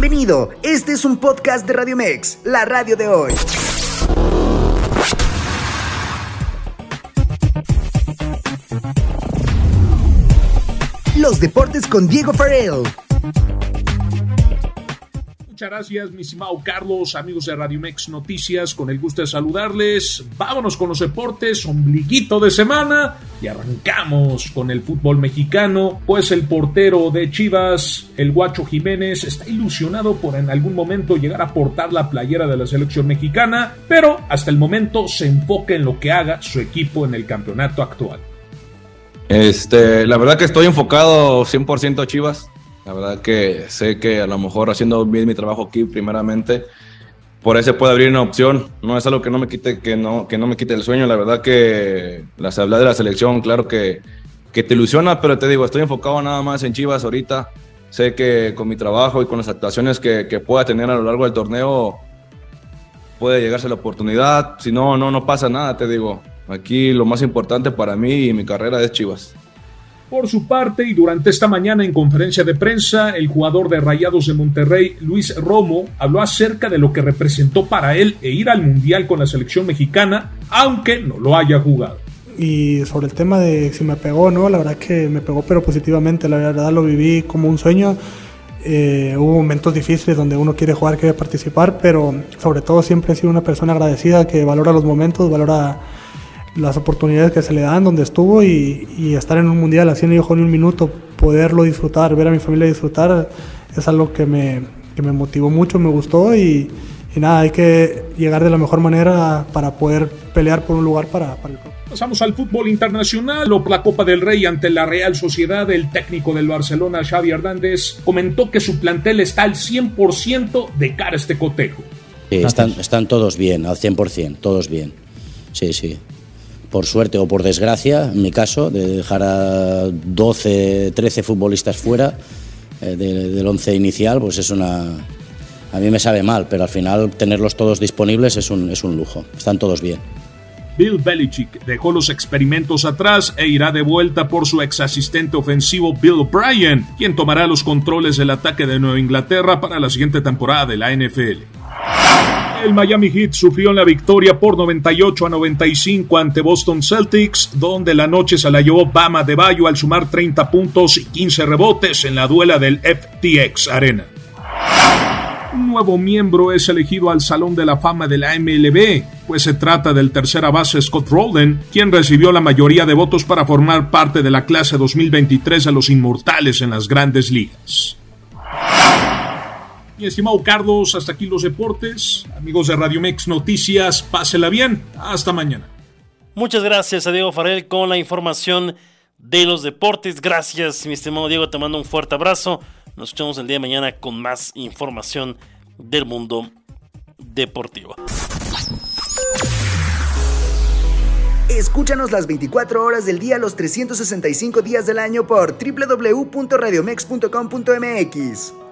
Bienvenido, este es un podcast de Radio Mex, la radio de hoy. Los deportes con Diego Farrell. Muchas gracias, mi estimado Carlos, amigos de Radio Mex Noticias, con el gusto de saludarles. Vámonos con los deportes, ombliguito de semana, y arrancamos con el fútbol mexicano, pues el portero de Chivas, el Guacho Jiménez, está ilusionado por en algún momento llegar a portar la playera de la selección mexicana, pero hasta el momento se enfoca en lo que haga su equipo en el campeonato actual. Este, la verdad que estoy enfocado 100% a Chivas. La verdad que sé que a lo mejor haciendo bien mi trabajo aquí primeramente, por eso puede abrir una opción. No es algo que no me quite, que no, que no me quite el sueño. La verdad que las hablas de la selección, claro que, que te ilusiona, pero te digo, estoy enfocado nada más en Chivas ahorita. Sé que con mi trabajo y con las actuaciones que, que pueda tener a lo largo del torneo, puede llegarse la oportunidad. Si no, no, no pasa nada, te digo. Aquí lo más importante para mí y mi carrera es Chivas. Por su parte, y durante esta mañana en conferencia de prensa, el jugador de Rayados de Monterrey, Luis Romo, habló acerca de lo que representó para él e ir al Mundial con la selección mexicana, aunque no lo haya jugado. Y sobre el tema de si me pegó no, la verdad que me pegó pero positivamente, la verdad lo viví como un sueño. Eh, hubo momentos difíciles donde uno quiere jugar, quiere participar, pero sobre todo siempre he sido una persona agradecida que valora los momentos, valora las oportunidades que se le dan, donde estuvo y, estar en un mundial así no dejó ni un minuto, poderlo disfrutar, ver a mi familia disfrutar, es algo que me, que me motivó mucho, me gustó y, y, nada, hay que llegar de la mejor manera para poder pelear por un lugar para, para el Pasamos al fútbol internacional o la Copa del Rey ante la Real Sociedad. El técnico del Barcelona, Xavi Hernández, comentó que su plantel está al 100% de cara a este cotejo. están, están todos bien, al 100%, todos bien. Sí, sí por suerte o por desgracia, en mi caso, de dejar a 12, 13 futbolistas fuera eh, del once inicial, pues es una... A mí me sabe mal, pero al final tenerlos todos disponibles es un, es un lujo. Están todos bien. Bill Belichick dejó los experimentos atrás e irá de vuelta por su ex asistente ofensivo Bill Bryan, quien tomará los controles del ataque de Nueva Inglaterra para la siguiente temporada de la NFL. El Miami Heat sufrió la victoria por 98 a 95 ante Boston Celtics, donde la noche se la llevó Bama de Bayo al sumar 30 puntos y 15 rebotes en la duela del FTX Arena. Un nuevo miembro es elegido al Salón de la Fama de la MLB, pues se trata del tercera base Scott Rowland, quien recibió la mayoría de votos para formar parte de la clase 2023 de los Inmortales en las grandes ligas. Mi estimado Carlos, hasta aquí los deportes. Amigos de Radio Mex Noticias, pásela bien. Hasta mañana. Muchas gracias a Diego Farrell con la información de los deportes. Gracias, mi estimado Diego. Te mando un fuerte abrazo. Nos escuchamos el día de mañana con más información del mundo deportivo. Escúchanos las 24 horas del día, los 365 días del año por www.radiomex.com.mx.